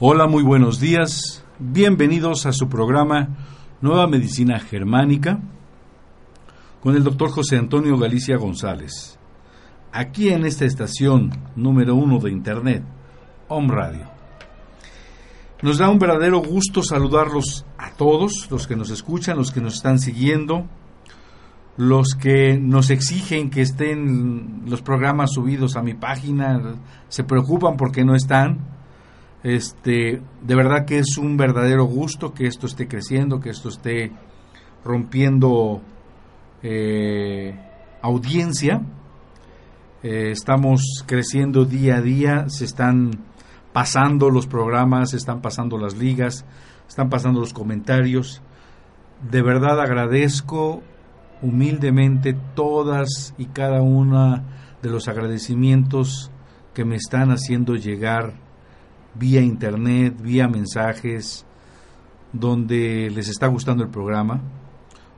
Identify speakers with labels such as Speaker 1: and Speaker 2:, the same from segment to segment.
Speaker 1: Hola, muy buenos días. Bienvenidos a su programa Nueva Medicina Germánica con el doctor José Antonio Galicia González. Aquí en esta estación número uno de Internet, Home Radio. Nos da un verdadero gusto saludarlos a todos, los que nos escuchan, los que nos están siguiendo, los que nos exigen que estén los programas subidos a mi página, se preocupan porque no están este, de verdad que es un verdadero gusto que esto esté creciendo, que esto esté rompiendo eh, audiencia. Eh, estamos creciendo día a día, se están pasando los programas, se están pasando las ligas, están pasando los comentarios. De verdad agradezco humildemente todas y cada una de los agradecimientos que me están haciendo llegar vía internet, vía mensajes, donde les está gustando el programa,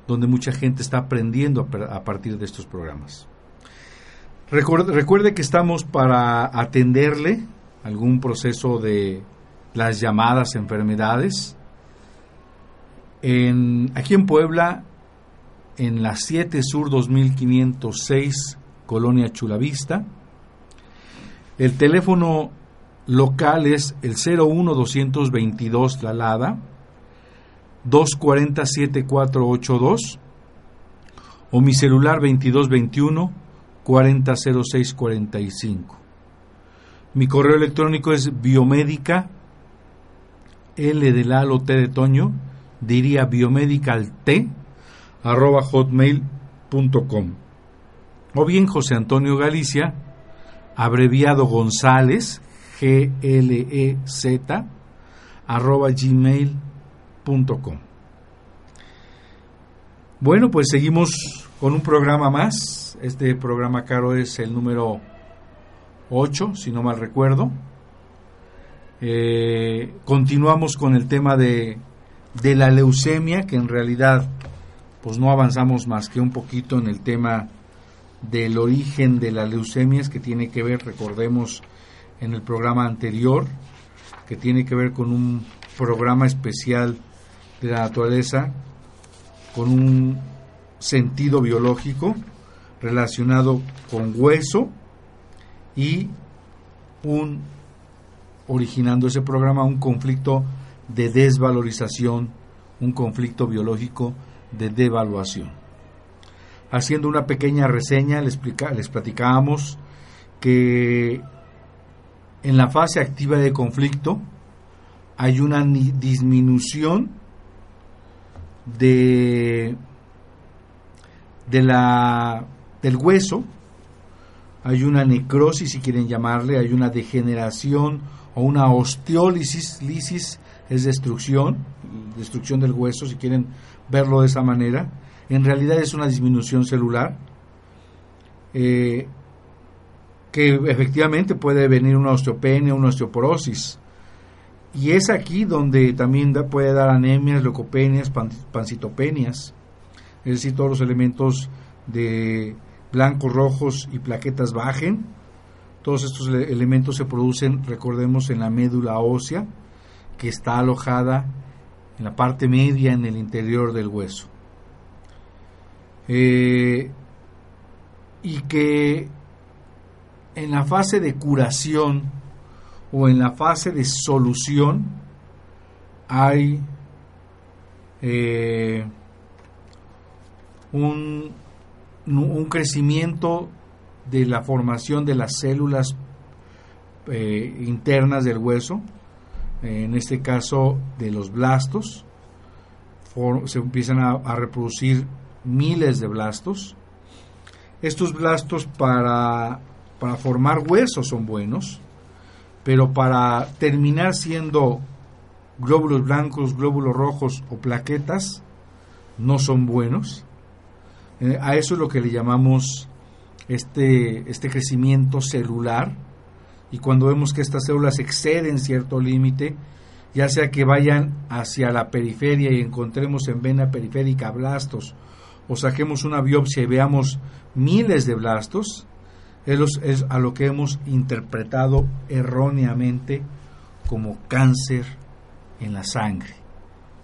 Speaker 1: donde mucha gente está aprendiendo a partir de estos programas. Recuerde, que estamos para atenderle algún proceso de las llamadas enfermedades. En, aquí en Puebla, en la 7 Sur 2506, Colonia Chulavista. El teléfono local es el 01222 La Lada, 240-7482 o mi celular 2221 400645. Mi correo electrónico es biomédica L de Lalo T de Toño, diría biomedical T arroba hotmail.com o bien José Antonio Galicia, abreviado González, glez arroba gmail.com. Bueno, pues seguimos con un programa más. Este programa caro es el número 8, si no mal recuerdo. Eh, continuamos con el tema de, de la leucemia, que en realidad pues no avanzamos más que un poquito en el tema del origen de la leucemia, que tiene que ver, recordemos, en el programa anterior, que tiene que ver con un programa especial de la naturaleza, con un sentido biológico relacionado con hueso y un originando ese programa un conflicto de desvalorización, un conflicto biológico de devaluación. Haciendo una pequeña reseña, les, les platicábamos que en la fase activa de conflicto hay una disminución de, de la, del hueso, hay una necrosis, si quieren llamarle, hay una degeneración o una osteólisis, lisis es destrucción, destrucción del hueso, si quieren verlo de esa manera. En realidad es una disminución celular. Eh, que efectivamente puede venir una osteopenia, una osteoporosis. Y es aquí donde también puede dar anemias, leucopenias, pancitopenias. es decir, todos los elementos de blancos, rojos y plaquetas bajen. Todos estos elementos se producen, recordemos, en la médula ósea, que está alojada en la parte media en el interior del hueso. Eh, y que en la fase de curación o en la fase de solución hay eh, un, un, crecimiento de la formación de las células eh, internas del hueso, en este caso de los blastos, se empiezan a, reproducir miles de blastos. Estos blastos para, para formar huesos son buenos, pero para terminar siendo glóbulos blancos, glóbulos rojos o plaquetas, no son buenos. Eh, a eso es lo que le llamamos este, este crecimiento celular. Y cuando vemos que estas células exceden cierto límite, ya sea que vayan hacia la periferia y encontremos en vena periférica blastos, o saquemos una biopsia y veamos miles de blastos, es a lo que hemos interpretado erróneamente como cáncer en la sangre,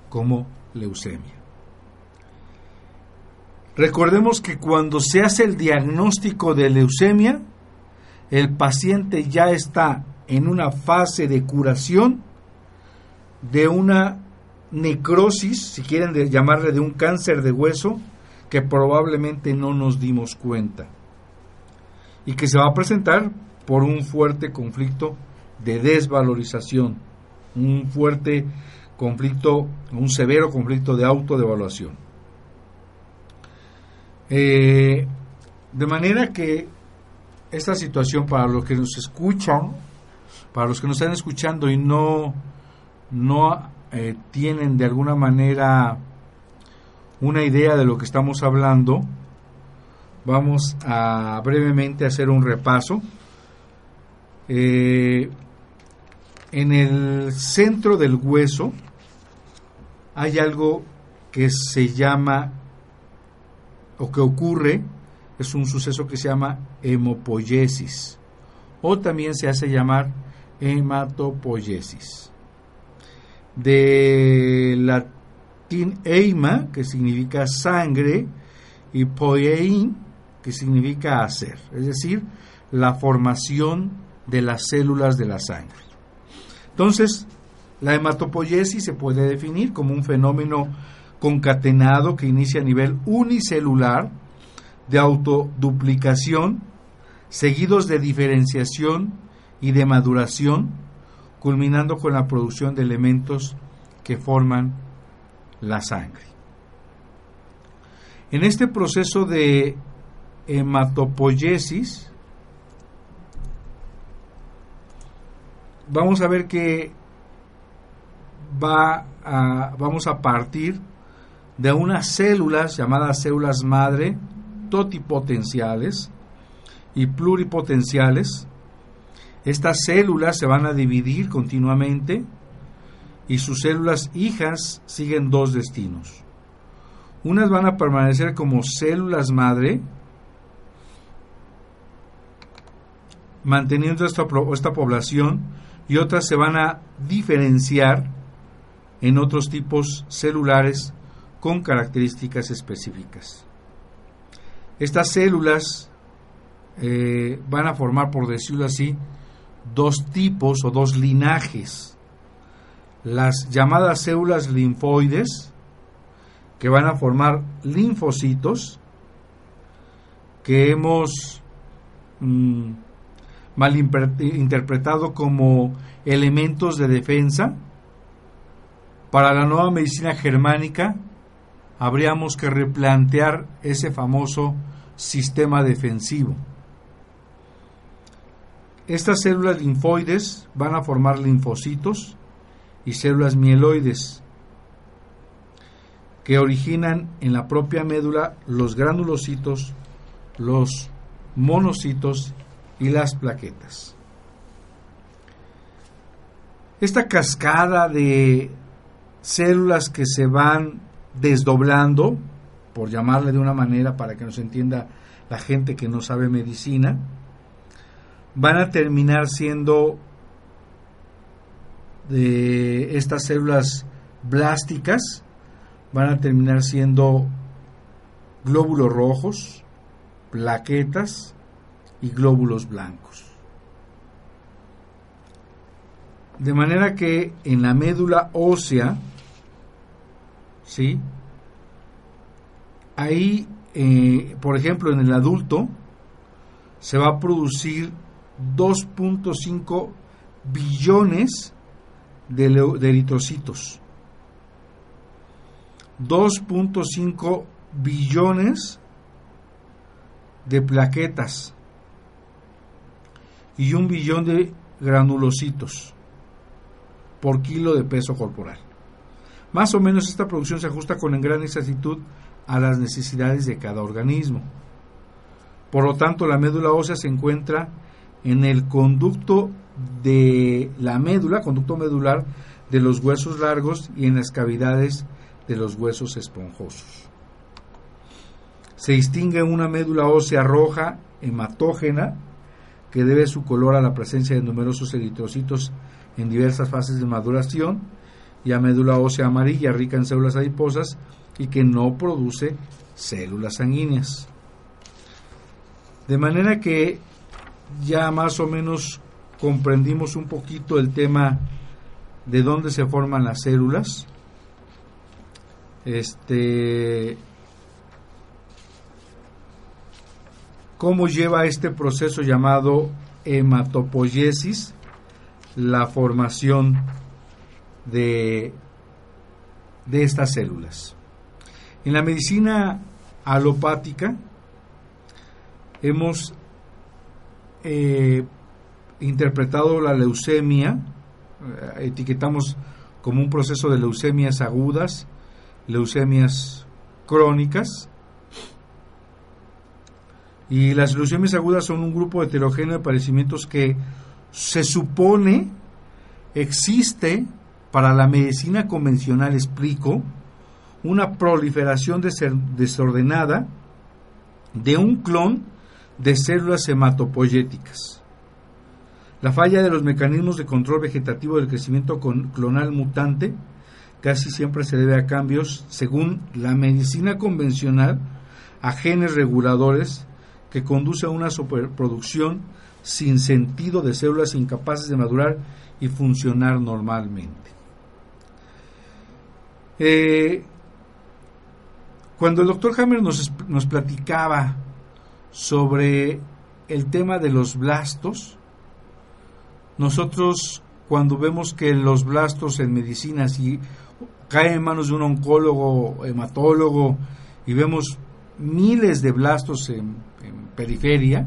Speaker 1: como leucemia. Recordemos que cuando se hace el diagnóstico de leucemia, el paciente ya está en una fase de curación de una necrosis, si quieren llamarle de un cáncer de hueso, que probablemente no nos dimos cuenta y que se va a presentar por un fuerte conflicto de desvalorización, un fuerte conflicto, un severo conflicto de autodevaluación. Eh, de manera que esta situación para los que nos escuchan, para los que nos están escuchando y no, no eh, tienen de alguna manera una idea de lo que estamos hablando, vamos a brevemente hacer un repaso. Eh, en el centro del hueso hay algo que se llama o que ocurre es un suceso que se llama hemopoiesis o también se hace llamar hematopoiesis. De latín eima, que significa sangre, y poiein, que significa hacer, es decir, la formación de las células de la sangre. Entonces, la hematopoiesis se puede definir como un fenómeno concatenado que inicia a nivel unicelular de autoduplicación, seguidos de diferenciación y de maduración, culminando con la producción de elementos que forman la sangre. En este proceso de hematopoiesis, vamos a ver que va vamos a partir de unas células llamadas células madre totipotenciales y pluripotenciales. Estas células se van a dividir continuamente y sus células hijas siguen dos destinos. Unas van a permanecer como células madre, manteniendo esta, esta población, y otras se van a diferenciar en otros tipos celulares con características específicas. Estas células eh, van a formar, por decirlo así, dos tipos o dos linajes. Las llamadas células linfoides, que van a formar linfocitos, que hemos mm, mal interpretado como elementos de defensa. Para la nueva medicina germánica, habríamos que replantear ese famoso sistema defensivo. Estas células linfoides van a formar linfocitos y células mieloides que originan en la propia médula los granulocitos, los monocitos y las plaquetas. Esta cascada de células que se van desdoblando por llamarle de una manera para que nos entienda la gente que no sabe medicina, van a terminar siendo de estas células blásticas, van a terminar siendo glóbulos rojos, plaquetas y glóbulos blancos. De manera que en la médula ósea, ¿sí? Ahí, eh, por ejemplo, en el adulto, se va a producir 2.5 billones de, de eritrocitos. 2.5 billones de plaquetas y un billón de granulocitos por kilo de peso corporal. Más o menos esta producción se ajusta con gran exactitud a las necesidades de cada organismo. Por lo tanto, la médula ósea se encuentra en el conducto de la médula, conducto medular de los huesos largos y en las cavidades de los huesos esponjosos. Se distingue una médula ósea roja hematógena que debe su color a la presencia de numerosos eritrocitos en diversas fases de maduración y a médula ósea amarilla rica en células adiposas y que no produce células sanguíneas. De manera que ya más o menos comprendimos un poquito el tema de dónde se forman las células. Este cómo lleva este proceso llamado hematopoiesis la formación de, de estas células. En la medicina alopática hemos eh, interpretado la leucemia, eh, etiquetamos como un proceso de leucemias agudas, leucemias crónicas, y las leucemias agudas son un grupo heterogéneo de padecimientos que se supone existe para la medicina convencional, explico, una proliferación desordenada de un clon de células hematopoyéticas. La falla de los mecanismos de control vegetativo del crecimiento clonal mutante casi siempre se debe a cambios, según la medicina convencional, a genes reguladores que conduce a una superproducción sin sentido de células incapaces de madurar y funcionar normalmente. Eh, cuando el doctor Hammer nos, platicaba sobre el tema de los blastos, nosotros cuando vemos que los blastos en medicina si caen en manos de un oncólogo, hematólogo, y vemos miles de blastos en periferia,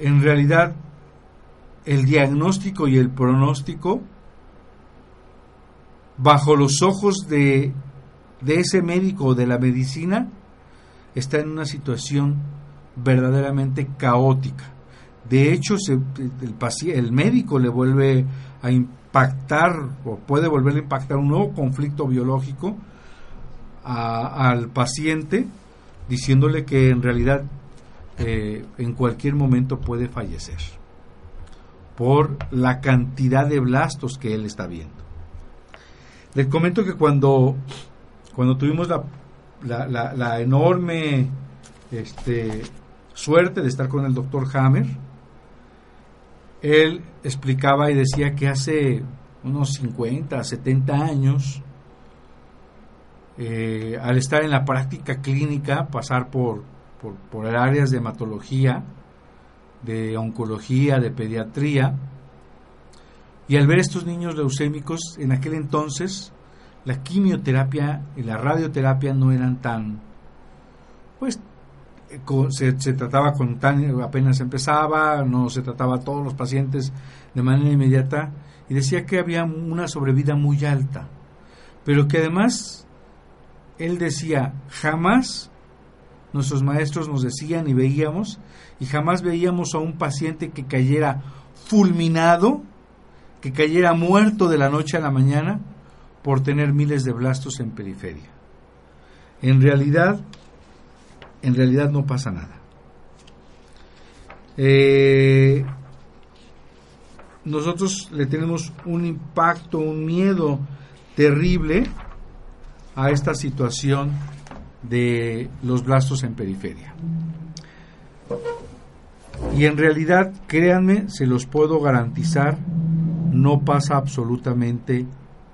Speaker 1: en realidad el diagnóstico y el pronóstico bajo los ojos de, de ese médico de la medicina está en una situación verdaderamente caótica. De hecho, el, el médico le vuelve a impactar o puede volver a impactar un nuevo conflicto biológico al paciente diciéndole que en realidad eh, en cualquier momento puede fallecer por la cantidad de blastos que él está viendo. Les comento que cuando, cuando tuvimos la, enorme este, suerte de estar con el doctor Hammer, él explicaba y decía que hace unos 50, 70 años, eh, al estar en la práctica clínica, pasar por por, áreas de hematología, de oncología, de pediatría, y al ver estos niños leucémicos, en aquel entonces la quimioterapia y la radioterapia no eran tan, pues eh, se, trataba con tan, apenas empezaba, no se trataba a todos los pacientes de manera inmediata, y decía que había una sobrevida muy alta, pero que además él decía, jamás nuestros maestros nos decían y veíamos, y jamás veíamos a un paciente que cayera fulminado, que cayera muerto de la noche a la mañana por tener miles de blastos en periferia. en realidad, en realidad no pasa nada. Eh, nosotros le tenemos un impacto, un miedo terrible a esta situación de los blastos en periferia. Y en realidad, créanme, se los puedo garantizar, no pasa absolutamente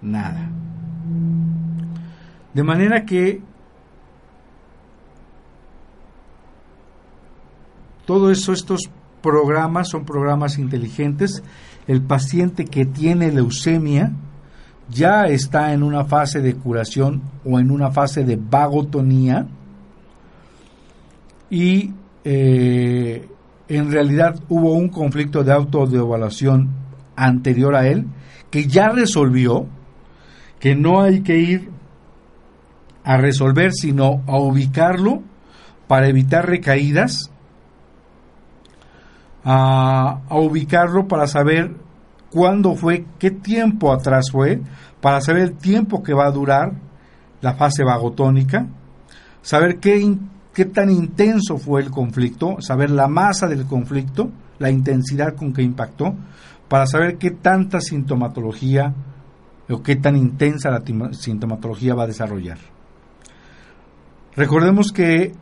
Speaker 1: nada. De manera que todo eso, estos programas son programas inteligentes. El paciente que tiene leucemia ya está en una fase de curación o en una fase de vagotonía y eh, en realidad hubo un conflicto de autodevaluación anterior a él que ya resolvió, que no hay que ir a resolver, sino a ubicarlo para evitar recaídas, a, a ubicarlo para saber cuándo fue, qué tiempo atrás fue, para saber el tiempo que va a durar la fase vagotónica, saber qué, qué tan intenso fue el conflicto, saber la masa del conflicto, la intensidad con que impactó, para saber qué tanta sintomatología o qué tan intensa la sintomatología va a desarrollar. Recordemos que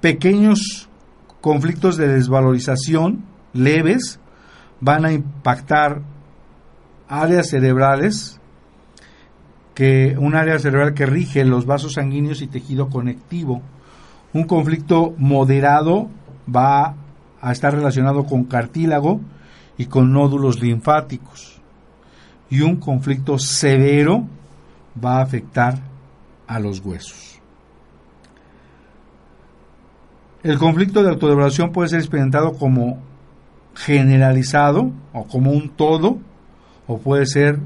Speaker 1: pequeños conflictos de desvalorización leves van a impactar áreas cerebrales que un área cerebral que rige los vasos sanguíneos y tejido conectivo. Un conflicto moderado va a estar relacionado con cartílago y con nódulos linfáticos. Y un conflicto severo va a afectar a los huesos. El conflicto de autodevaluación puede ser experimentado como generalizado o como un todo, o puede ser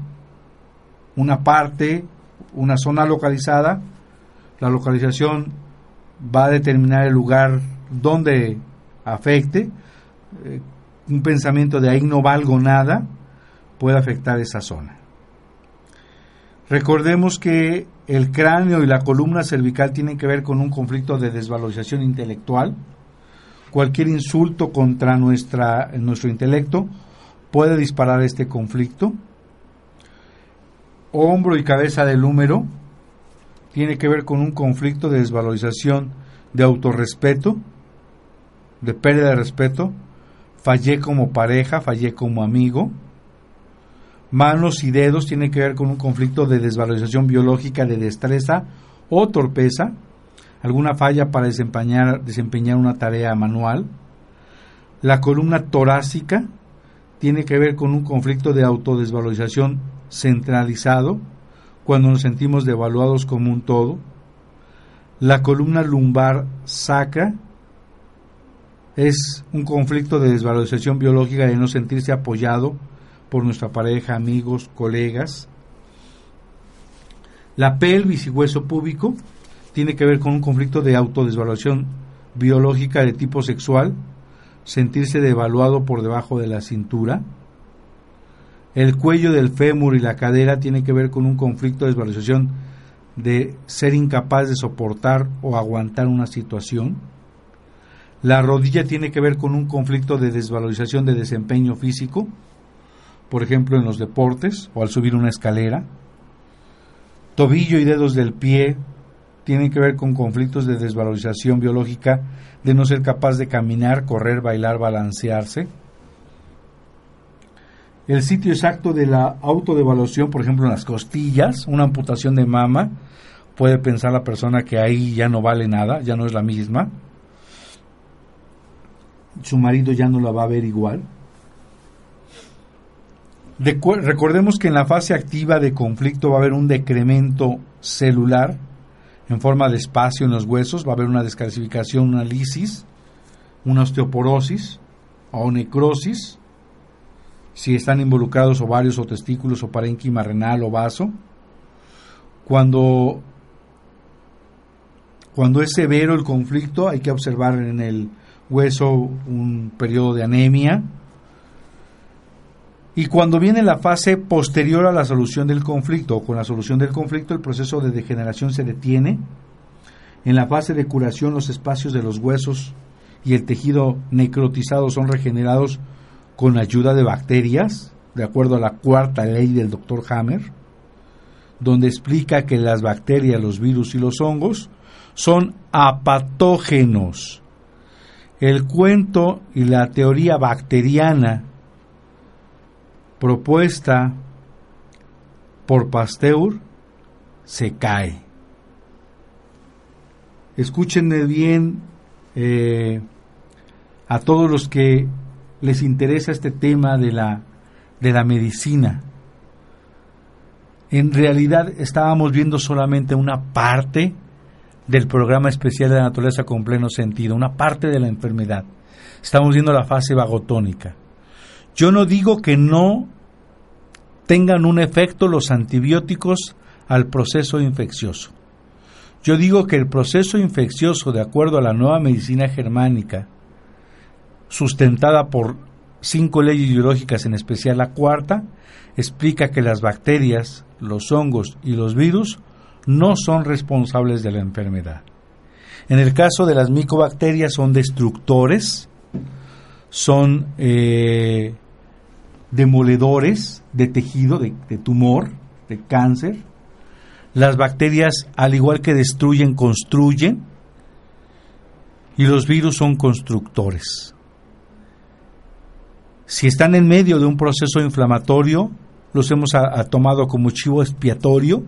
Speaker 1: una parte, una zona localizada. La localización va a determinar el lugar donde afecte. Eh, un pensamiento de ahí no valgo nada puede afectar esa zona. Recordemos que el cráneo y la columna cervical tienen que ver con un conflicto de desvalorización intelectual. Cualquier insulto contra nuestra, nuestro intelecto puede disparar este conflicto. Hombro y cabeza del húmero tiene que ver con un conflicto de desvalorización de autorrespeto, de pérdida de respeto. Fallé como pareja, fallé como amigo Manos y dedos tiene que ver con un conflicto de desvalorización biológica de destreza o torpeza, alguna falla para desempeñar, desempeñar una tarea manual. La columna torácica tiene que ver con un conflicto de autodesvalorización centralizado, cuando nos sentimos devaluados como un todo. La columna lumbar sacra es un conflicto de desvalorización biológica de no sentirse apoyado por nuestra pareja, amigos, colegas. La pelvis y hueso púbico tiene que ver con un conflicto de autodesvaluación biológica de tipo sexual, sentirse devaluado por debajo de la cintura. El cuello del fémur y la cadera tiene que ver con un conflicto de desvalorización de ser incapaz de soportar o aguantar una situación. La rodilla tiene que ver con un conflicto de desvalorización de desempeño físico por ejemplo en los deportes o al subir una escalera. Tobillo y dedos del pie tienen que ver con conflictos de desvalorización biológica de no ser capaz de caminar, correr, bailar, balancearse. El sitio exacto de la autodevaluación, por ejemplo, en las costillas, una amputación de mama, puede pensar la persona que ahí ya no vale nada, ya no es la misma. Su marido ya no la va a ver igual recordemos que en la fase activa de conflicto va a haber un decremento celular en forma de espacio en los huesos, va a haber una descalcificación, una lisis, una osteoporosis o necrosis, si están involucrados ovarios o testículos o parénquima renal o vaso. Cuando, cuando es severo el conflicto, hay que observar en el hueso un periodo de anemia, y cuando viene la fase posterior a la solución del conflicto o con la solución del conflicto, el proceso de degeneración se detiene En la fase de curación los espacios de los huesos y el tejido necrotizado son regenerados con ayuda de bacterias, de acuerdo a la cuarta ley del doctor Hammer, donde explica que las bacterias, los virus y los hongos son apatógenos. El cuento y la teoría bacteriana propuesta por Pasteur se cae. Escúchenme bien eh, a todos los que les interesa este tema de la, de la medicina. En realidad estábamos viendo solamente una parte del programa especial de la naturaleza con pleno sentido, una parte de la enfermedad. Estamos viendo la fase vagotónica. Yo no digo que no tengan un efecto los antibióticos al proceso infeccioso. Yo digo que el proceso infeccioso, de acuerdo a la nueva medicina germánica, sustentada por cinco leyes biológicas, en especial la cuarta, explica que las bacterias, los hongos y los virus no son responsables de la enfermedad. En el caso de las micobacterias son destructores, son eh, demoledores de tejido, de, tumor, de cáncer. Las bacterias, al igual que destruyen, construyen. Y los virus son constructores. Si están en medio de un proceso inflamatorio, los hemos tomado como chivo expiatorio,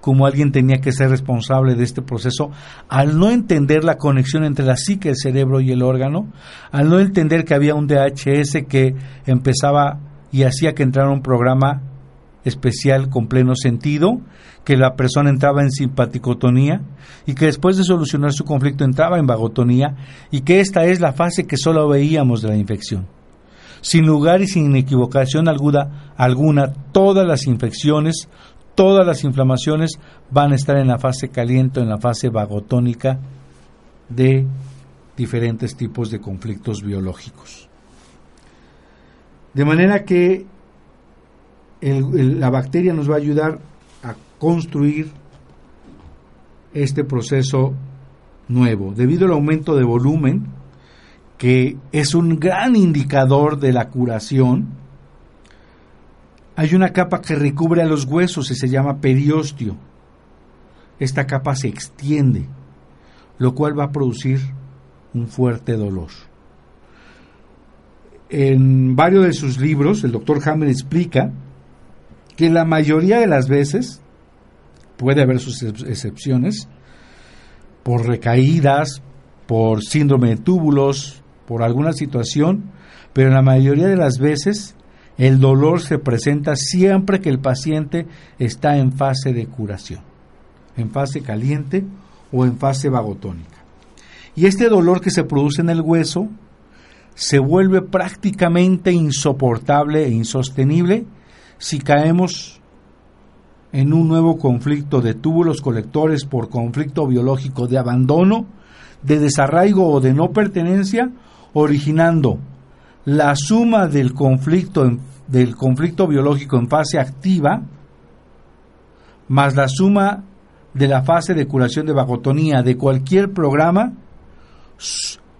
Speaker 1: como alguien tenía que ser responsable de este proceso, al no entender la conexión entre la psique, el cerebro y el órgano, al no entender que había un DHS que empezaba y hacía que entrara un programa especial con pleno sentido, que la persona entraba en simpaticotonía y que después de solucionar su conflicto entraba en vagotonía y que esta es la fase que solo veíamos de la infección. Sin lugar y sin equivocación alguna, alguna, todas las infecciones, todas las inflamaciones van a estar en la fase caliente, en la fase vagotónica de diferentes tipos de conflictos biológicos. De manera que la bacteria nos va a ayudar a construir este proceso nuevo. Debido al aumento de volumen, que es un gran indicador de la curación, hay una capa que recubre a los huesos y se llama periósteo. Esta capa se extiende, lo cual va a producir un fuerte dolor. En varios de sus libros, el doctor Hammer explica que la mayoría de las veces, puede haber sus excepciones, por recaídas, por síndrome de túbulos, por alguna situación, pero en la mayoría de las veces el dolor se presenta siempre que el paciente está en fase de curación, en fase caliente o en fase vagotónica. Y este dolor que se produce en el hueso se vuelve prácticamente insoportable e insostenible si caemos en un nuevo conflicto de túbulos colectores por conflicto biológico de abandono, de desarraigo o de no pertenencia originando la suma del conflicto, del conflicto biológico en fase activa más la suma de la fase de curación de vagotonía de cualquier programa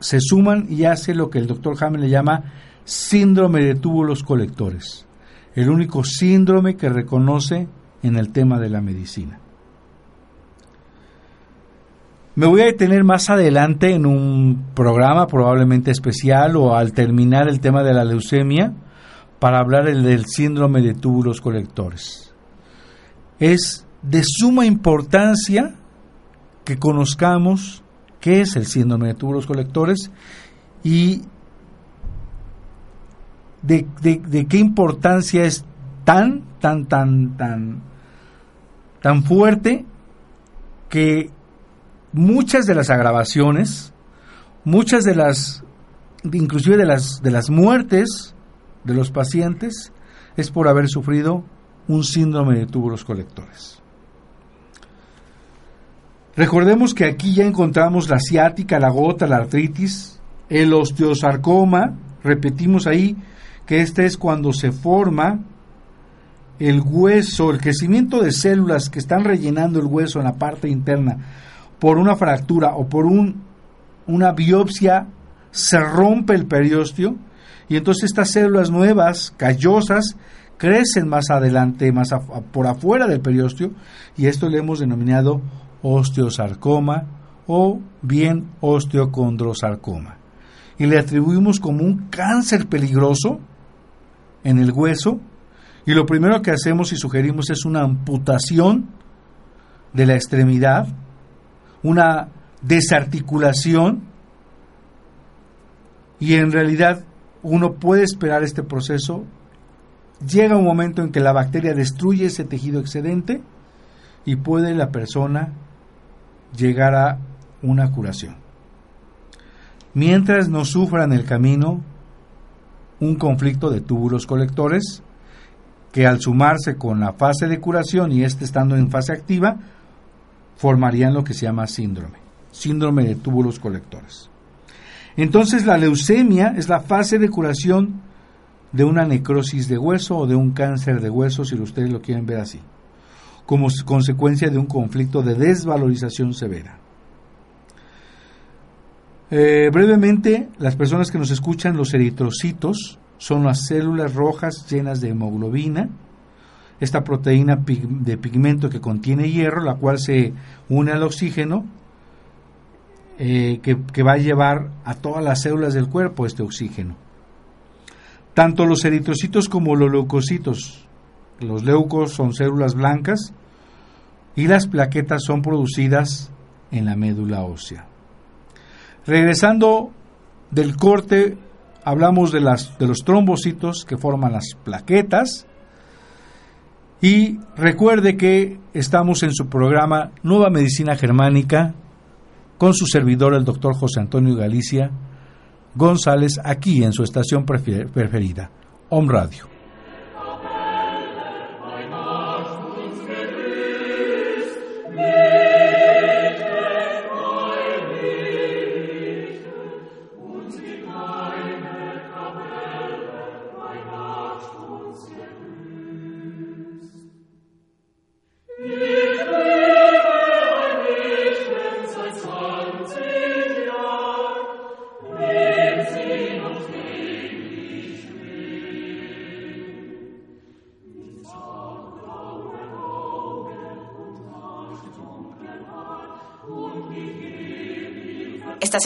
Speaker 1: se suman y hace lo que el doctor Hamel le llama síndrome de túbulos colectores, el único síndrome que reconoce en el tema de la medicina. Me voy a detener más adelante en un programa probablemente especial o al terminar el tema de la leucemia para hablar del síndrome de túbulos colectores. Es de suma importancia que conozcamos qué es el síndrome de túbulos colectores y de, qué importancia es tan, tan, tan, tan, tan fuerte que muchas de las agravaciones, muchas de las, inclusive de las, de las muertes de los pacientes, es por haber sufrido un síndrome de túbulos colectores. Recordemos que aquí ya encontramos la ciática, la gota, la artritis, el osteosarcoma, repetimos ahí que este es cuando se forma el hueso, el crecimiento de células que están rellenando el hueso en la parte interna por una fractura o por un, una biopsia se rompe el periósteo y entonces estas células nuevas, callosas, crecen más adelante, más por afuera del periósteo y esto le hemos denominado osteosarcoma o bien osteocondrosarcoma. Y le atribuimos como un cáncer peligroso en el hueso y lo primero que hacemos y sugerimos es una amputación de la extremidad, una desarticulación y en realidad uno puede esperar este proceso. Llega un momento en que la bacteria destruye ese tejido excedente y puede la persona llegar a una curación. Mientras no sufra en el camino un conflicto de túbulos colectores que al sumarse con la fase de curación y este estando en fase activa, formarían lo que se llama síndrome, síndrome de túbulos colectores. Entonces la leucemia es la fase de curación de una necrosis de hueso o de un cáncer de hueso, si ustedes lo quieren ver así, como consecuencia de un conflicto de desvalorización severa. Eh, brevemente, las personas que nos escuchan, los eritrocitos, son las células rojas llenas de hemoglobina, esta proteína de pigmento que contiene hierro, la cual se une al oxígeno, eh, que, que va a llevar a todas las células del cuerpo este oxígeno. Tanto los eritrocitos como los leucocitos, los leucos son células blancas y las plaquetas son producidas en la médula ósea. Regresando del corte, hablamos de, las, de los trombocitos que forman las plaquetas. Y recuerde que estamos en su programa Nueva Medicina Germánica con su servidor, el doctor José Antonio Galicia González, aquí en su estación preferida, Home Radio.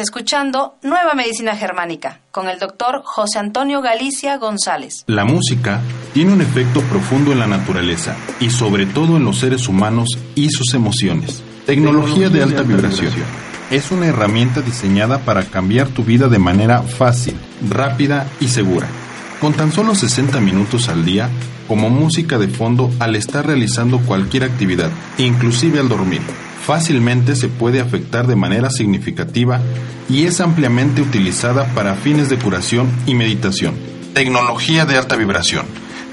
Speaker 2: Escuchando Nueva Medicina Germánica con el doctor José Antonio Galicia González.
Speaker 3: La música tiene un efecto profundo en la naturaleza y sobre todo en los seres humanos y sus emociones. Tecnología de alta vibración. Es una herramienta diseñada para cambiar tu vida de manera fácil, rápida y segura. Con tan solo 60 minutos al día, como música de fondo al estar realizando cualquier actividad, inclusive al dormir fácilmente se puede afectar de manera significativa y es ampliamente utilizada para fines de curación y meditación. Tecnología de alta vibración,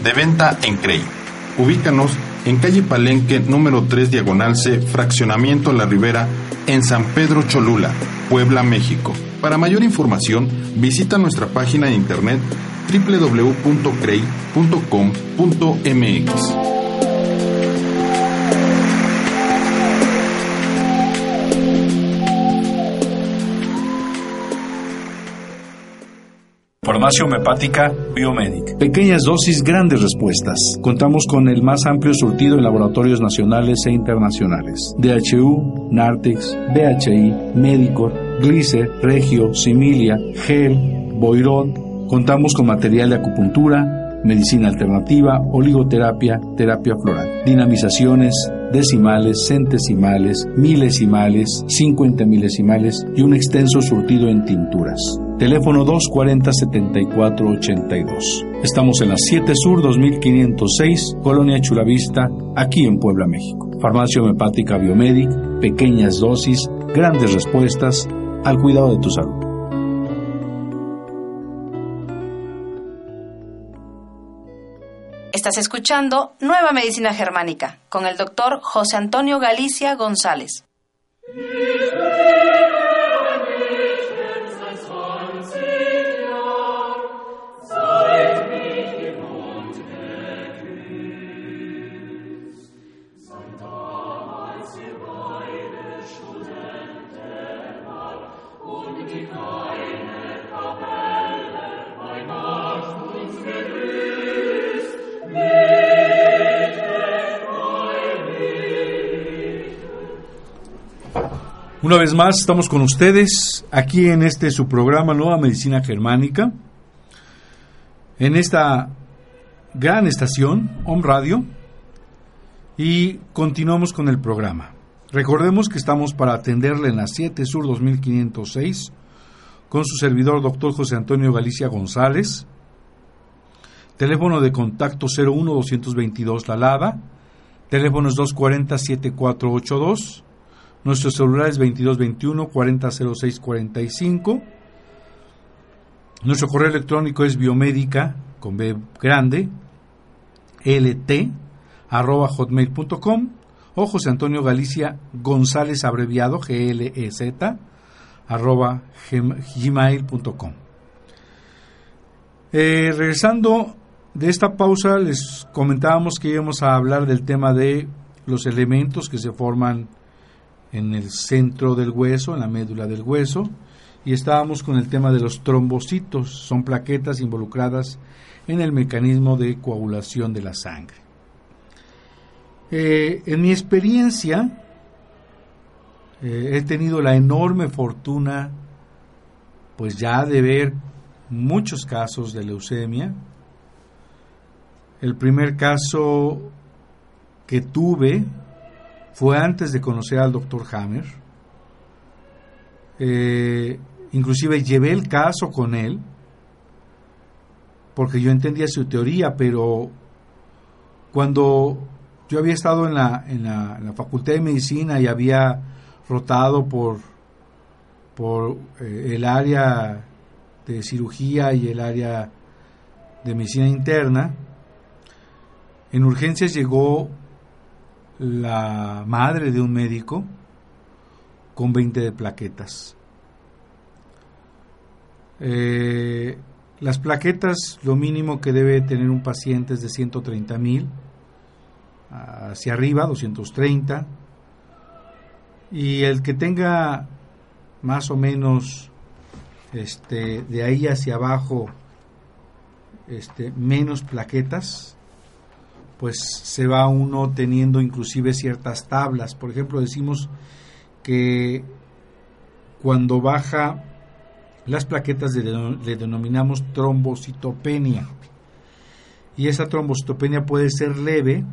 Speaker 3: de venta en CREI. Ubícanos en calle Palenque número 3 diagonal C, fraccionamiento La Ribera, en San Pedro Cholula, Puebla, México. Para mayor información, visita nuestra página de internet www.crei.com.mx.
Speaker 1: Farmacia homeopática Biomedic. Pequeñas dosis, grandes respuestas. Contamos con el más amplio surtido en laboratorios nacionales e internacionales. DHU, Nartex, BHI, Medicor, Glicer, Regio, Similia, Gel, Boirón. Contamos con material de acupuntura, medicina alternativa, oligoterapia, terapia floral, dinamizaciones, decimales, centesimales, milesimales, cincuenta milesimales y un extenso surtido en tinturas. Teléfono 240-7482. Estamos en la 7 Sur 2506, Colonia Chulavista, aquí en Puebla, México. Farmacia Homeopática Biomedic, pequeñas dosis, grandes respuestas al cuidado de tu salud.
Speaker 2: Estás escuchando Nueva Medicina Germánica con el doctor José Antonio Galicia González.
Speaker 1: Una vez más estamos con ustedes aquí en este su programa Nueva Medicina Germánica, en esta gran estación, Home Radio, y continuamos con el programa. Recordemos que estamos para atenderle en la 7 Sur 2506 con su servidor doctor José Antonio Galicia González, teléfono de contacto 01 222 La Lada, teléfonos 240 7482 nuestro celular es 2221 400645. Nuestro correo electrónico es biomédica con B grande lt arroba hotmail.com o José Antonio Galicia González abreviado GLEZ arroba gmail.com. Eh, regresando de esta pausa, les comentábamos que íbamos a hablar del tema de los elementos que se forman en el centro del hueso, en la médula del hueso, y estábamos con el tema de los trombocitos, son plaquetas involucradas en el mecanismo de coagulación de la sangre. Eh, en mi experiencia, eh, he tenido la enorme fortuna, pues ya de ver muchos casos de leucemia. El primer caso que tuve fue antes de conocer al doctor Hammer. Eh, inclusive llevé el caso con él, porque yo entendía su teoría, pero cuando yo había estado en la, en la, Facultad de Medicina y había rotado por, por eh, el área de cirugía y el área de medicina interna, en urgencias llegó la madre de un médico con 20 de plaquetas. Eh, las plaquetas, lo mínimo que debe tener un paciente es de 130 mil hacia arriba, 230. Y el que tenga más o menos este, de ahí hacia abajo este, menos plaquetas, pues se va uno teniendo inclusive ciertas tablas. Por ejemplo, decimos que cuando baja las plaquetas le, denominamos trombocitopenia. Y esa trombocitopenia puede ser leve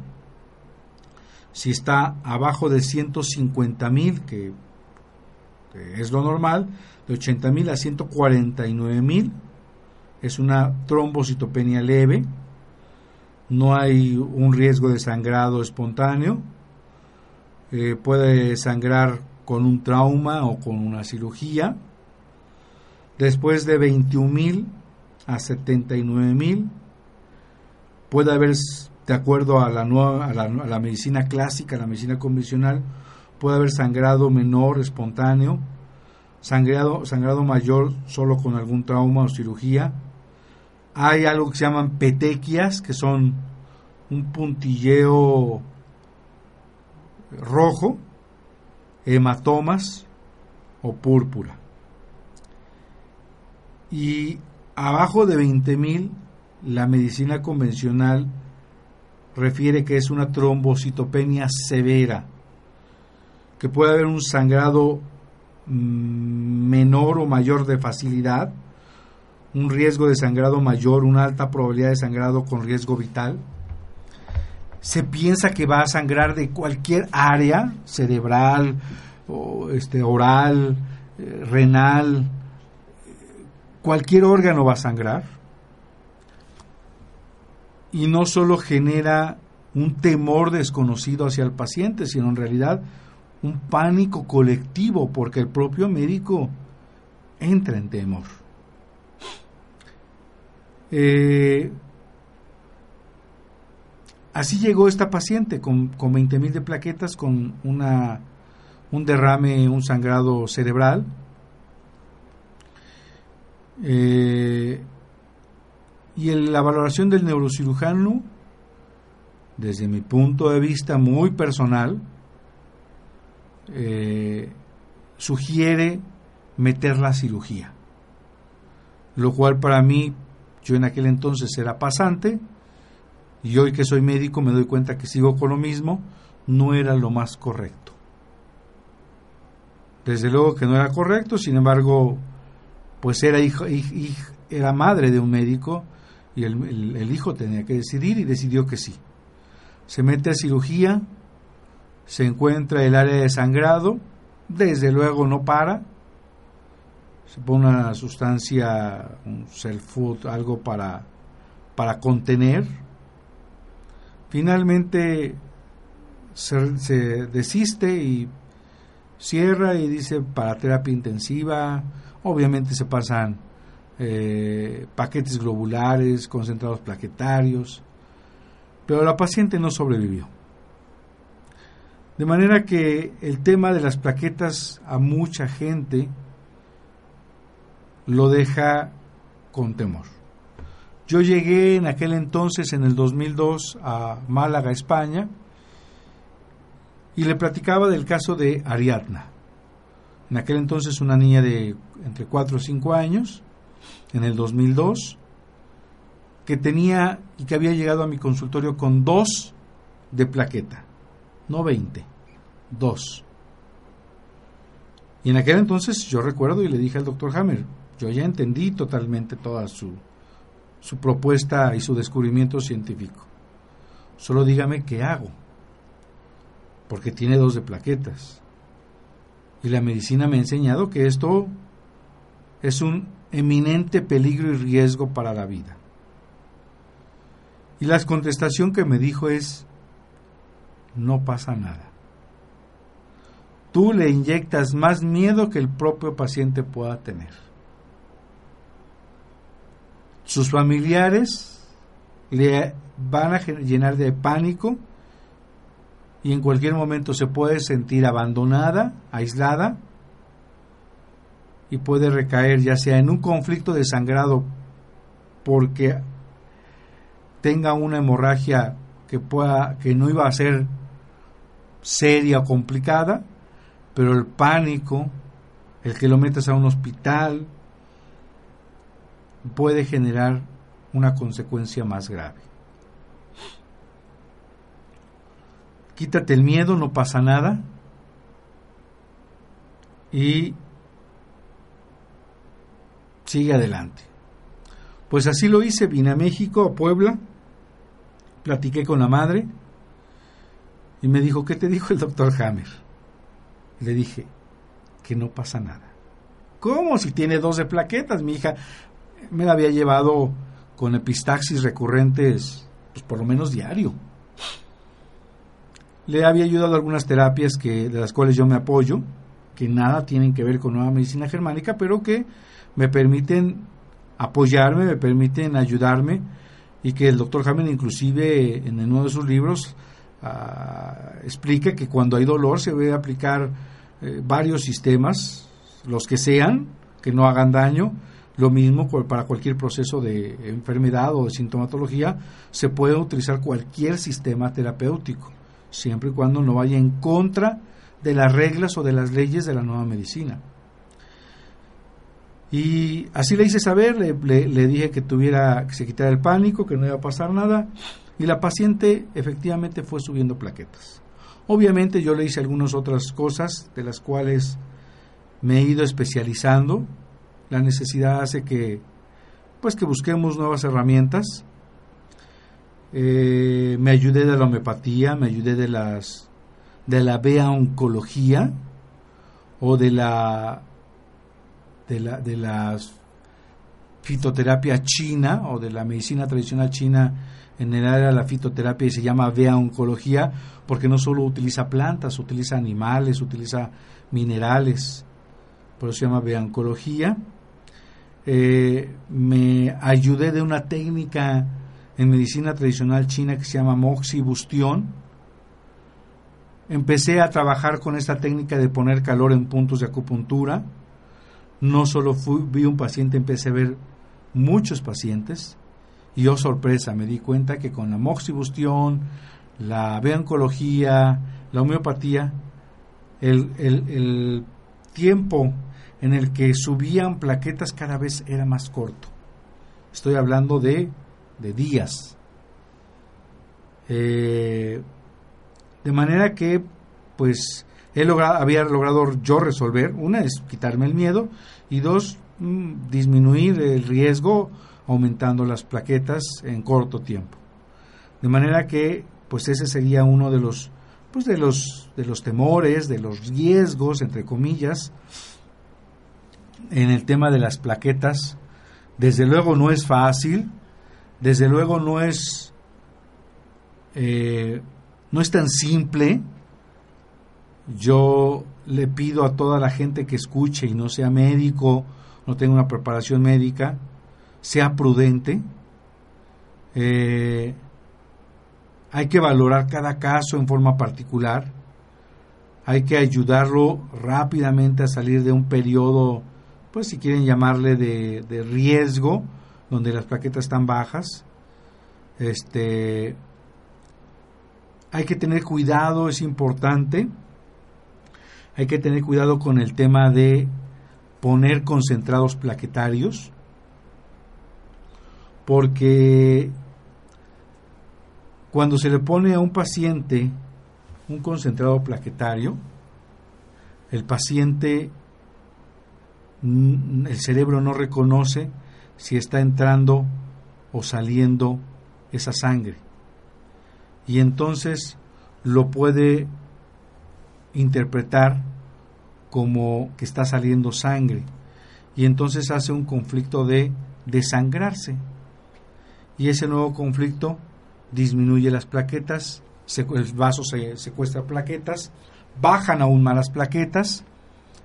Speaker 1: si está abajo de 150 mil, que, es lo normal, de 80 mil a 149 mil, es una trombocitopenia leve no hay un riesgo de sangrado espontáneo, eh, puede sangrar con un trauma o con una cirugía. Después de 21.000 a 79.000, puede haber, de acuerdo a la, nueva, a la, medicina clásica, la medicina convencional, puede haber sangrado menor espontáneo, sangrado, sangrado mayor solo con algún trauma o cirugía, hay algo que se llaman petequias, que son un puntilleo rojo, hematomas o púrpura. Y abajo de 20.000, la medicina convencional refiere que es una trombocitopenia severa, que puede haber un sangrado mm, menor o mayor de facilidad, un riesgo de sangrado mayor, una alta probabilidad de sangrado con riesgo vital. Se piensa que va a sangrar de cualquier área, cerebral, o este, oral, eh, renal, cualquier órgano va a sangrar. Y no solo genera un temor desconocido hacia el paciente, sino en realidad un pánico colectivo, porque el propio médico entra en temor. Eh, así llegó esta paciente con, con 20.000 de plaquetas, con una, un derrame, un sangrado cerebral. Eh, y la valoración del neurocirujano, desde mi punto de vista muy personal, eh, sugiere meter la cirugía. Lo cual para mí, yo en aquel entonces era pasante, y hoy que soy médico me doy cuenta que sigo con lo mismo, no era lo más correcto. Desde luego que no era correcto, sin embargo, pues era, hijo, era madre de un médico y el, el hijo tenía que decidir y decidió que sí. Se mete a cirugía, se encuentra el área de sangrado, desde luego no para, se pone una sustancia, un self food, algo para, para contener. Finalmente se, se, desiste y cierra y dice para terapia intensiva. Obviamente se pasan eh, paquetes globulares, concentrados plaquetarios, pero la paciente no sobrevivió. De manera que el tema de las plaquetas a mucha gente lo deja con temor. Yo llegué en aquel entonces, en el 2002, a Málaga, España, y le platicaba del caso de Ariadna. En aquel entonces una niña de entre 4 o 5 años, en el 2002, que tenía y que había llegado a mi consultorio con dos de plaqueta, no 20, dos. Y en aquel entonces yo recuerdo y le dije al doctor Hammer, yo ya entendí totalmente toda su, su propuesta y su descubrimiento científico. Solo dígame qué hago, porque tiene dos de plaquetas. Y la medicina me ha enseñado que esto es un eminente peligro y riesgo para la vida. Y la contestación que me dijo es, no pasa nada. Tú le inyectas más miedo que el propio paciente pueda tener. Sus familiares le van a llenar de pánico y en cualquier momento se puede sentir abandonada, aislada y puede recaer ya sea en un conflicto de sangrado porque tenga una hemorragia que pueda que no iba a ser seria o complicada, pero el pánico, el que lo metas a un hospital, puede generar una consecuencia más grave. Quítate el miedo, no pasa nada. Y sigue adelante. Pues así lo hice, vine a México, a Puebla, platiqué con la madre y me dijo, ¿qué te dijo el doctor Hammer? Le dije, que no pasa nada. ¿Cómo? Si tiene 12 plaquetas, mi hija me la había llevado con epistaxis recurrentes, pues por lo menos diario. Le había ayudado algunas terapias que, de las cuales yo me apoyo, que nada tienen que ver con nueva medicina germánica, pero que me permiten apoyarme, me permiten ayudarme y que el doctor Hamen inclusive en uno de sus libros uh, explica que cuando hay dolor se debe aplicar eh, varios sistemas, los que sean, que no hagan daño, lo mismo para cualquier proceso de enfermedad o de sintomatología, se puede utilizar cualquier sistema terapéutico, siempre y cuando no vaya en contra de las reglas o de las leyes de la nueva medicina. Y así le hice saber, le, dije que tuviera, que se quitara el pánico, que no iba a pasar nada, y la paciente efectivamente fue subiendo plaquetas. Obviamente yo le hice algunas otras cosas de las cuales me he ido especializando, la necesidad hace que pues que busquemos nuevas herramientas. Eh, me ayudé de la homeopatía, me ayudé de las de la vea oncología o de la de la de las fitoterapia china o de la medicina tradicional china en el área de la fitoterapia y se llama vea oncología porque no solo utiliza plantas, utiliza animales, utiliza minerales, por eso se llama vea oncología eh, me ayudé de una técnica en medicina tradicional china que se llama moxibustión. Empecé a trabajar con esta técnica de poner calor en puntos de acupuntura. No solo fui, vi un paciente, empecé a ver muchos pacientes. Y oh, sorpresa, me di cuenta que con la moxibustión, la oncología, la homeopatía, el, el tiempo en el que subían plaquetas cada vez era más corto. Estoy hablando de, de días. Eh, de manera que, pues, he logrado, había logrado yo resolver, una es quitarme el miedo y dos, mm, disminuir el riesgo aumentando las plaquetas en corto tiempo. De manera que, pues ese sería uno de los, pues de los, de los temores, de los riesgos, entre comillas, en el tema de las plaquetas. Desde luego no es fácil, desde luego no es, eh, no es tan simple. Yo le pido a toda la gente que escuche y no sea médico, no tenga una preparación médica, sea prudente. Eh, hay que valorar cada caso en forma particular. Hay que ayudarlo rápidamente a salir de un periodo, pues si quieren llamarle de, de riesgo, donde las plaquetas están bajas. Este, hay que tener cuidado, es importante. Hay que tener cuidado con el tema de poner concentrados plaquetarios porque cuando se le pone a un paciente un concentrado plaquetario, el paciente, el cerebro no reconoce si está entrando o saliendo esa sangre. Y entonces lo puede interpretar como que está saliendo sangre. Y entonces hace un conflicto de desangrarse y ese nuevo conflicto disminuye las plaquetas, el vaso se secuestra plaquetas, bajan aún más las plaquetas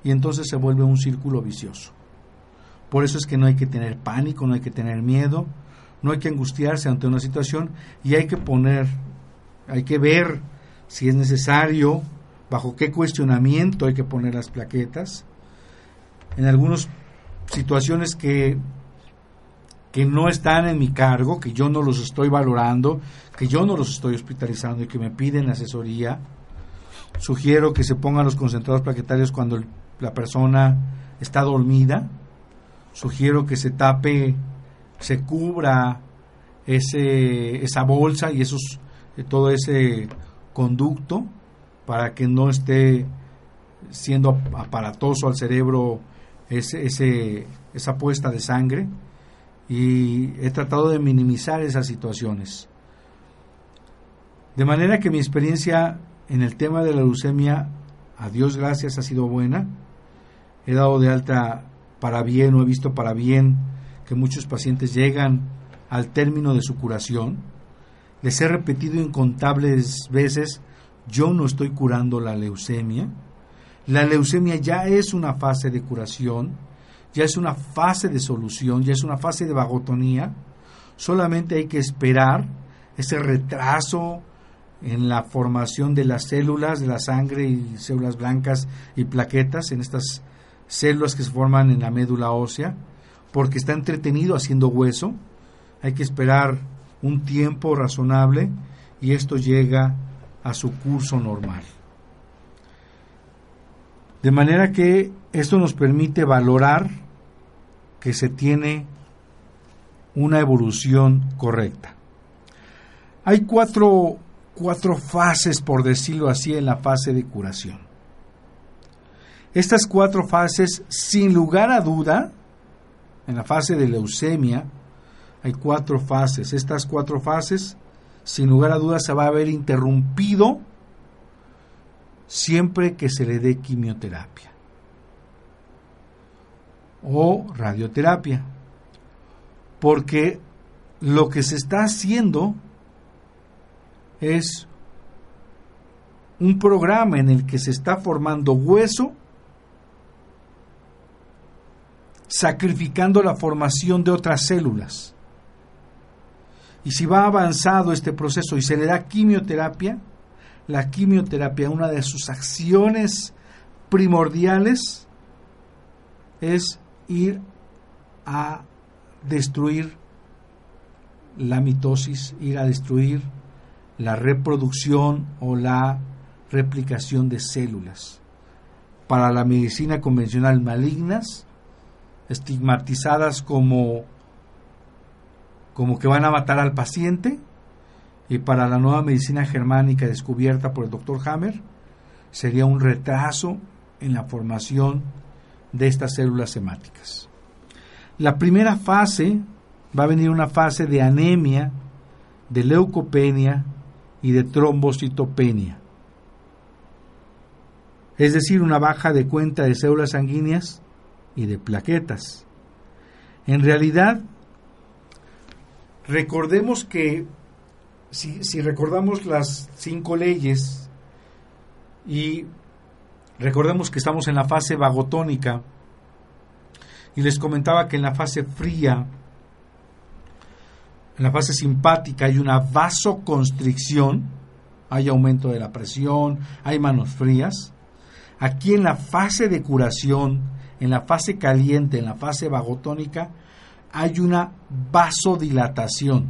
Speaker 1: y entonces se vuelve un círculo vicioso. Por eso es que no hay que tener pánico, no hay que tener miedo, no hay que angustiarse ante una situación y hay que poner, hay que ver si es necesario, bajo qué cuestionamiento hay que poner las plaquetas. En algunas situaciones que que no están en mi cargo, que yo no los estoy valorando, que yo no los estoy hospitalizando y que me piden asesoría. Sugiero que se pongan los concentrados plaquetarios cuando la persona está dormida. Sugiero que se tape, se cubra ese, esa bolsa y esos, eh, todo ese conducto para que no esté siendo aparatoso al cerebro ese, ese, esa puesta de sangre y he tratado de minimizar esas situaciones. De manera que mi experiencia en el tema de la leucemia, a Dios gracias, ha sido buena. He dado de alta para bien o he visto para bien que muchos pacientes llegan al término de su curación. Les he repetido incontables veces, yo no estoy curando la leucemia. La leucemia ya es una fase de curación ya es una fase de solución, ya es una fase de vagotonía. Solamente hay que esperar ese retraso en la formación de las células, de la sangre y células blancas y plaquetas, en estas células que se forman en la médula ósea, porque está entretenido haciendo hueso. Hay que esperar un tiempo razonable y esto llega a su curso normal. De manera que esto nos permite valorar que se tiene una evolución correcta. Hay cuatro, cuatro fases, por decirlo así, en la fase de curación. Estas cuatro fases, sin lugar a duda, en la fase de leucemia, hay cuatro fases. Estas cuatro fases, sin lugar a duda, se va a ver interrumpido siempre que se le dé quimioterapia o radioterapia. Porque lo que se está haciendo es un programa en el que se está formando hueso, sacrificando la formación de otras células. Y si va avanzado este proceso y se le da quimioterapia, la quimioterapia, una de sus acciones primordiales es ir a destruir la mitosis, ir a destruir la reproducción o la replicación de células. para la medicina convencional malignas, estigmatizadas como, como que van a matar al paciente, y para la nueva medicina germánica descubierta por el doctor Hammer, sería un retraso en la formación de estas células hemáticas. La primera fase va a venir una fase de anemia, de leucopenia y de trombocitopenia. Es decir, una baja de cuenta de células sanguíneas y de plaquetas. En realidad, recordemos que si, si recordamos las cinco leyes y recordemos que estamos en la fase vagotónica y les comentaba que en la fase fría, en la fase simpática hay una vasoconstricción, hay aumento de la presión, hay manos frías. Aquí en la fase de curación, en la fase caliente, en la fase vagotónica, hay una vasodilatación.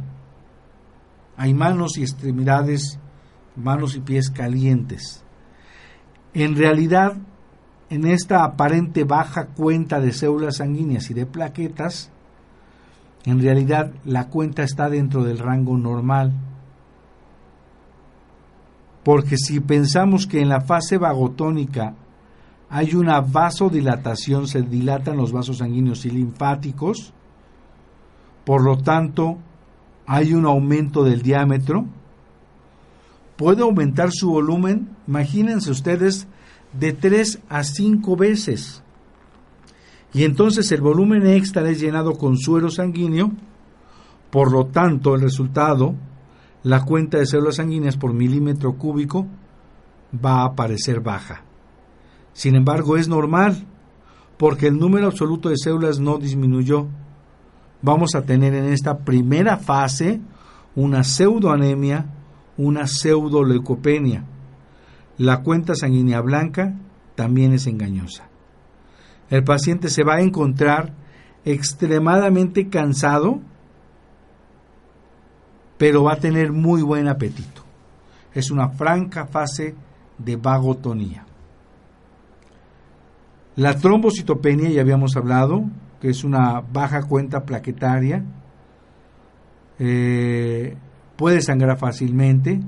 Speaker 1: Hay manos y extremidades, manos y pies calientes. En realidad, en esta aparente baja cuenta de células sanguíneas y de plaquetas, en realidad la cuenta está dentro del rango normal. Porque si pensamos que en la fase vagotónica hay una vasodilatación, se dilatan los vasos sanguíneos y linfáticos, por lo tanto hay un aumento del diámetro, puede aumentar su volumen, imagínense ustedes, de 3 a 5 veces. Y entonces el volumen extra es llenado con suero sanguíneo, por lo tanto el resultado, la cuenta de células sanguíneas por milímetro cúbico, va a aparecer baja. Sin embargo, es normal, porque el número absoluto de células no disminuyó. Vamos a tener en esta primera fase una pseudoanemia, una pseudoleucopenia. La cuenta sanguínea blanca también es engañosa. El paciente se va a encontrar extremadamente cansado, pero va a tener muy buen apetito. Es una franca fase de vagotonía. La trombocitopenia, ya habíamos hablado, que es una baja cuenta plaquetaria, eh, puede sangrar fácilmente,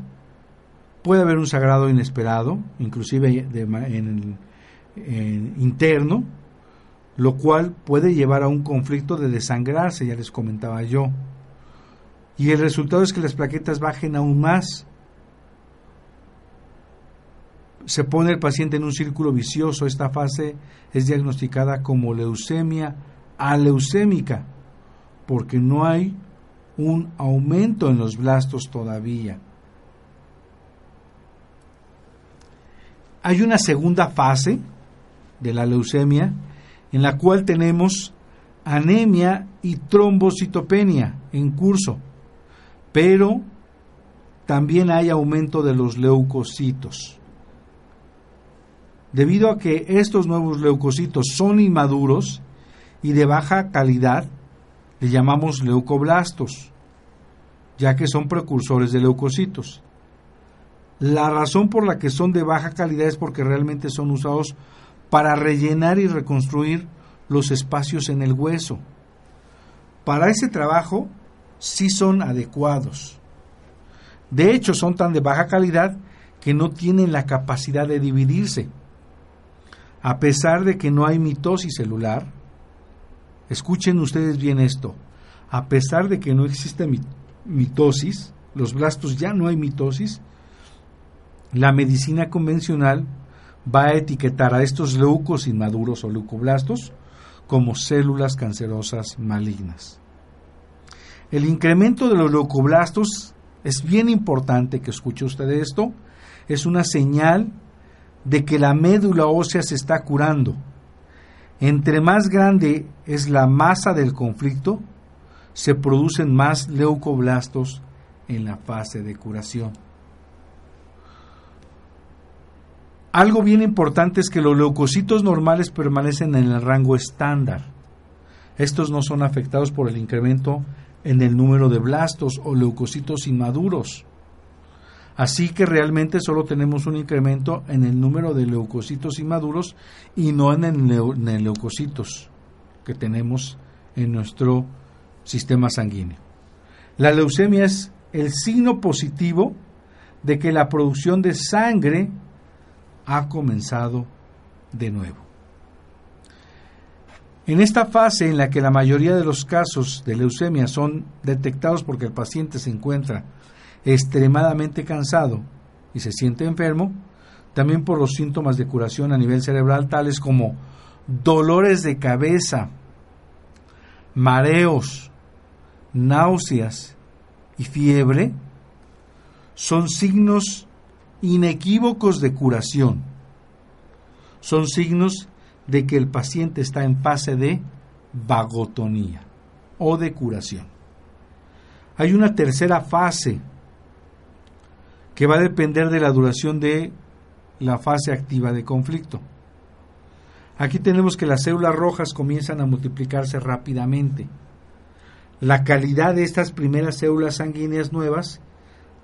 Speaker 1: puede haber un sagrado inesperado, inclusive en interno, lo cual puede llevar a un conflicto de desangrarse, ya les comentaba yo. Y el resultado es que las plaquetas bajen aún más. Se pone el paciente en un círculo vicioso. Esta fase es diagnosticada como leucemia aleucémica, porque no hay un aumento en los blastos todavía. Hay una segunda fase de la leucemia en la cual tenemos anemia y trombocitopenia en curso, pero también hay aumento de los leucocitos. Debido a que estos nuevos leucocitos son inmaduros y de baja calidad, le llamamos leucoblastos, ya que son precursores de leucocitos. La razón por la que son de baja calidad es porque realmente son usados para rellenar y reconstruir los espacios en el hueso. Para ese trabajo sí son adecuados. De hecho, son tan de baja calidad que no tienen la capacidad de dividirse. A pesar de que no hay mitosis celular, escuchen ustedes bien esto, a pesar de que no existe mitosis, los blastos ya no hay mitosis, la medicina convencional va a etiquetar a estos leucos inmaduros o leucoblastos como células cancerosas malignas. El incremento de los leucoblastos es bien importante que escuche usted esto, es una señal de que la médula ósea se está curando. Entre más grande es la masa del conflicto, se producen más leucoblastos en la fase de curación. Algo bien importante es que los leucocitos normales permanecen en el rango estándar. Estos no son afectados por el incremento en el número de blastos o leucocitos inmaduros. Así que realmente solo tenemos un incremento en el número de leucocitos inmaduros y no en el, leucocitos que tenemos en nuestro sistema sanguíneo. La leucemia es el signo positivo de que la producción de sangre ha comenzado de nuevo. En esta fase en la que la mayoría de los casos de leucemia son detectados porque el paciente se encuentra extremadamente cansado y se siente enfermo, también por los síntomas de curación a nivel cerebral tales como dolores de cabeza, mareos, náuseas y fiebre, son signos inequívocos de curación. Son signos de que el paciente está en fase de vagotonía o de curación. Hay una tercera fase que va a depender de la duración de la fase activa de conflicto. Aquí tenemos que las células rojas comienzan a multiplicarse rápidamente. La calidad de estas primeras células sanguíneas nuevas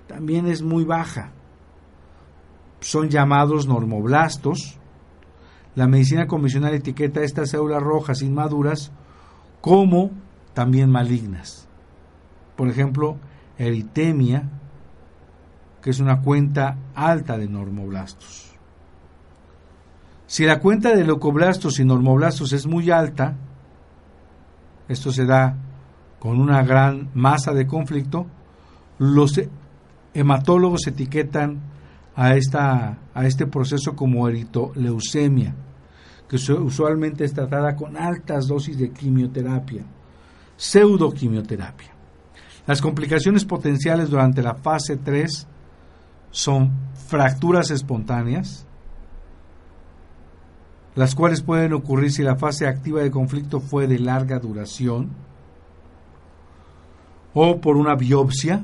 Speaker 1: también es muy baja. Son llamados normoblastos. La medicina convencional etiqueta estas células rojas inmaduras como también malignas. Por ejemplo, eritemia, que es una cuenta alta de normoblastos. Si la cuenta de leucoblastos y normoblastos es muy alta, esto se da con una gran masa de conflicto, los hematólogos etiquetan a, esta, a este proceso como eritoleucemia, que usualmente es tratada con altas dosis de quimioterapia, pseudoquimioterapia. Las complicaciones potenciales durante la fase 3 son fracturas espontáneas, las cuales pueden ocurrir si la fase activa de conflicto fue de larga duración, o por una biopsia,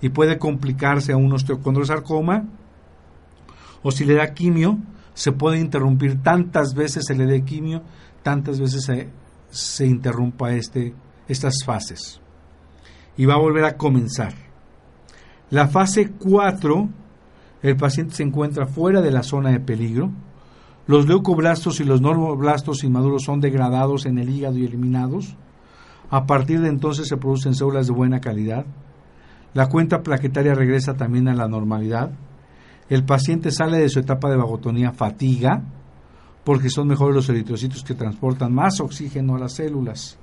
Speaker 1: y puede complicarse a un osteocondrosarcoma, o si le da quimio, se puede interrumpir tantas veces se le dé quimio, tantas veces se, se interrumpa este, estas fases. Y va a volver a comenzar. La fase 4, el paciente se encuentra fuera de la zona de peligro. Los leucoblastos y los normoblastos inmaduros son degradados en el hígado y eliminados. A partir de entonces se producen células de buena calidad. La cuenta plaquetaria regresa también a la normalidad. El paciente sale de su etapa de vagotonía fatiga, porque son mejores los eritrocitos que transportan más oxígeno a las células.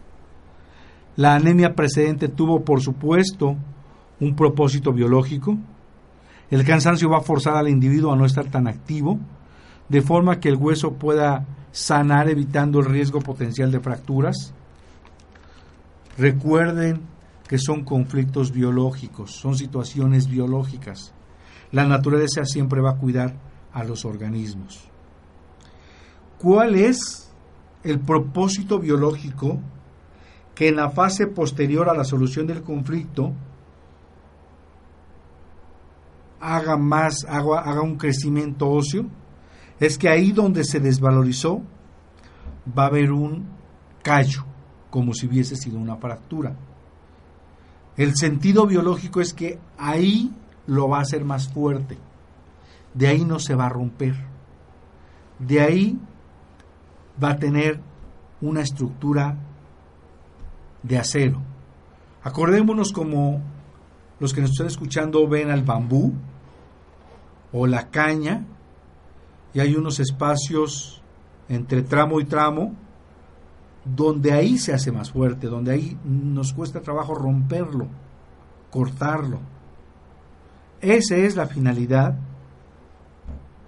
Speaker 1: La anemia precedente tuvo, por supuesto, un propósito biológico. El cansancio va a forzar al individuo a no estar tan activo, de forma que el hueso pueda sanar evitando el riesgo potencial de fracturas. Recuerden que son conflictos biológicos, son situaciones biológicas. La naturaleza siempre va a cuidar a los organismos. ¿Cuál es el propósito biológico que en la fase posterior a la solución del conflicto haga más, haga, haga un crecimiento óseo, es que ahí donde se desvalorizó va a haber un callo, como si hubiese sido una fractura. El sentido biológico es que ahí lo va a hacer más fuerte, de ahí no se va a romper, de ahí va a tener una estructura de acero. Acordémonos como los que nos están escuchando ven al bambú o la caña y hay unos espacios entre tramo y tramo donde ahí se hace más fuerte, donde ahí nos cuesta trabajo romperlo, cortarlo. Esa es la finalidad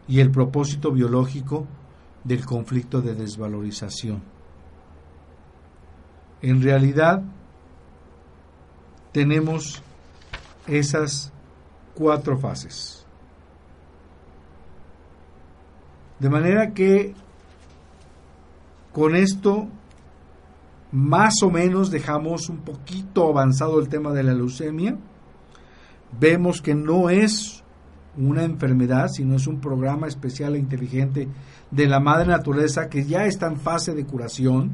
Speaker 1: y el propósito biológico del conflicto de desvalorización. En realidad, tenemos esas cuatro fases. De manera que con esto más o menos dejamos un poquito avanzado el tema de la leucemia. Vemos que no es una enfermedad, sino es un programa especial e inteligente de la madre naturaleza que ya está en fase de curación,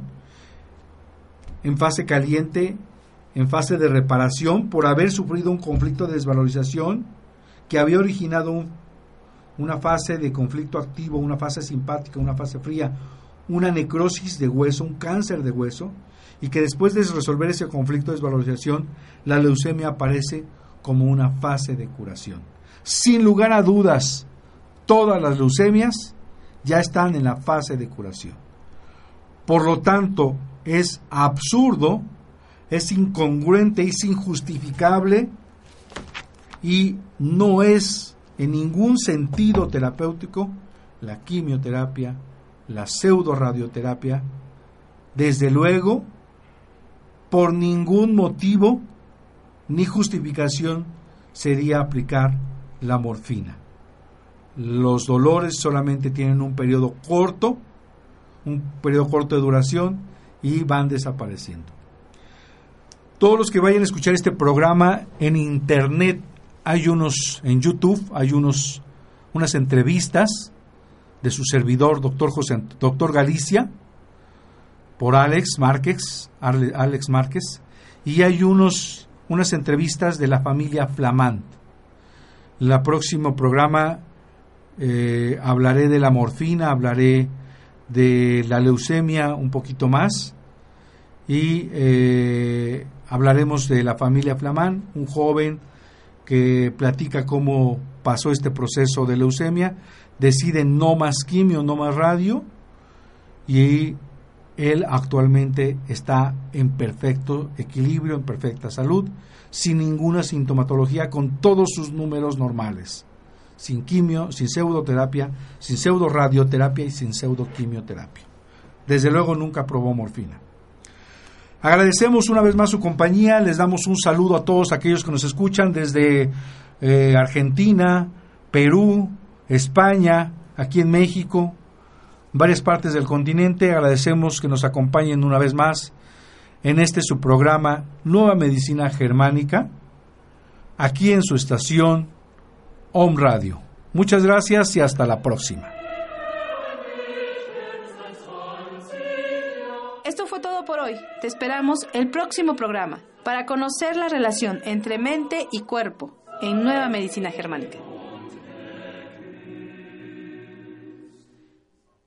Speaker 1: en fase caliente, en fase de reparación por haber sufrido un conflicto de desvalorización que había originado una fase de conflicto activo, una fase simpática, una fase fría, una necrosis de hueso, un cáncer de hueso, y que después de resolver ese conflicto de desvalorización, la leucemia aparece como una fase de curación. Sin lugar a dudas, todas las leucemias ya están en la fase de curación. Por lo tanto, es absurdo, es incongruente, es injustificable y no es en ningún sentido terapéutico la quimioterapia, la pseudoradioterapia, desde luego, por ningún motivo ni justificación sería aplicar la morfina. Los dolores solamente tienen un periodo corto, un periodo corto de duración y van desapareciendo. Todos los que vayan a escuchar este programa en internet, hay unos en YouTube, hay unos unas entrevistas de su servidor, doctor José, doctor Galicia, por Alex Márquez, Alex Márquez, y hay unos unas entrevistas de la familia Flamand. En el próximo programa eh, hablaré de la morfina, hablaré de la leucemia un poquito más y eh, hablaremos de la familia Flamán, un joven que platica cómo pasó este proceso de leucemia, decide no más quimio, no más radio y él actualmente está en perfecto equilibrio, en perfecta salud, sin ninguna sintomatología, con todos sus números normales sin quimio, sin pseudoterapia, sin pseudoradioterapia y sin pseudoquimioterapia. Desde luego nunca probó morfina. Agradecemos una vez más su compañía, les damos un saludo a todos aquellos que nos escuchan desde eh, Argentina, Perú, España, aquí en México, varias partes del continente. Agradecemos que nos acompañen una vez más en este su programa Nueva Medicina Germánica, aquí en su estación Home Radio. Muchas gracias y hasta la próxima.
Speaker 2: Hoy. Te esperamos el próximo programa para conocer la relación entre mente y cuerpo en Nueva Medicina Germánica.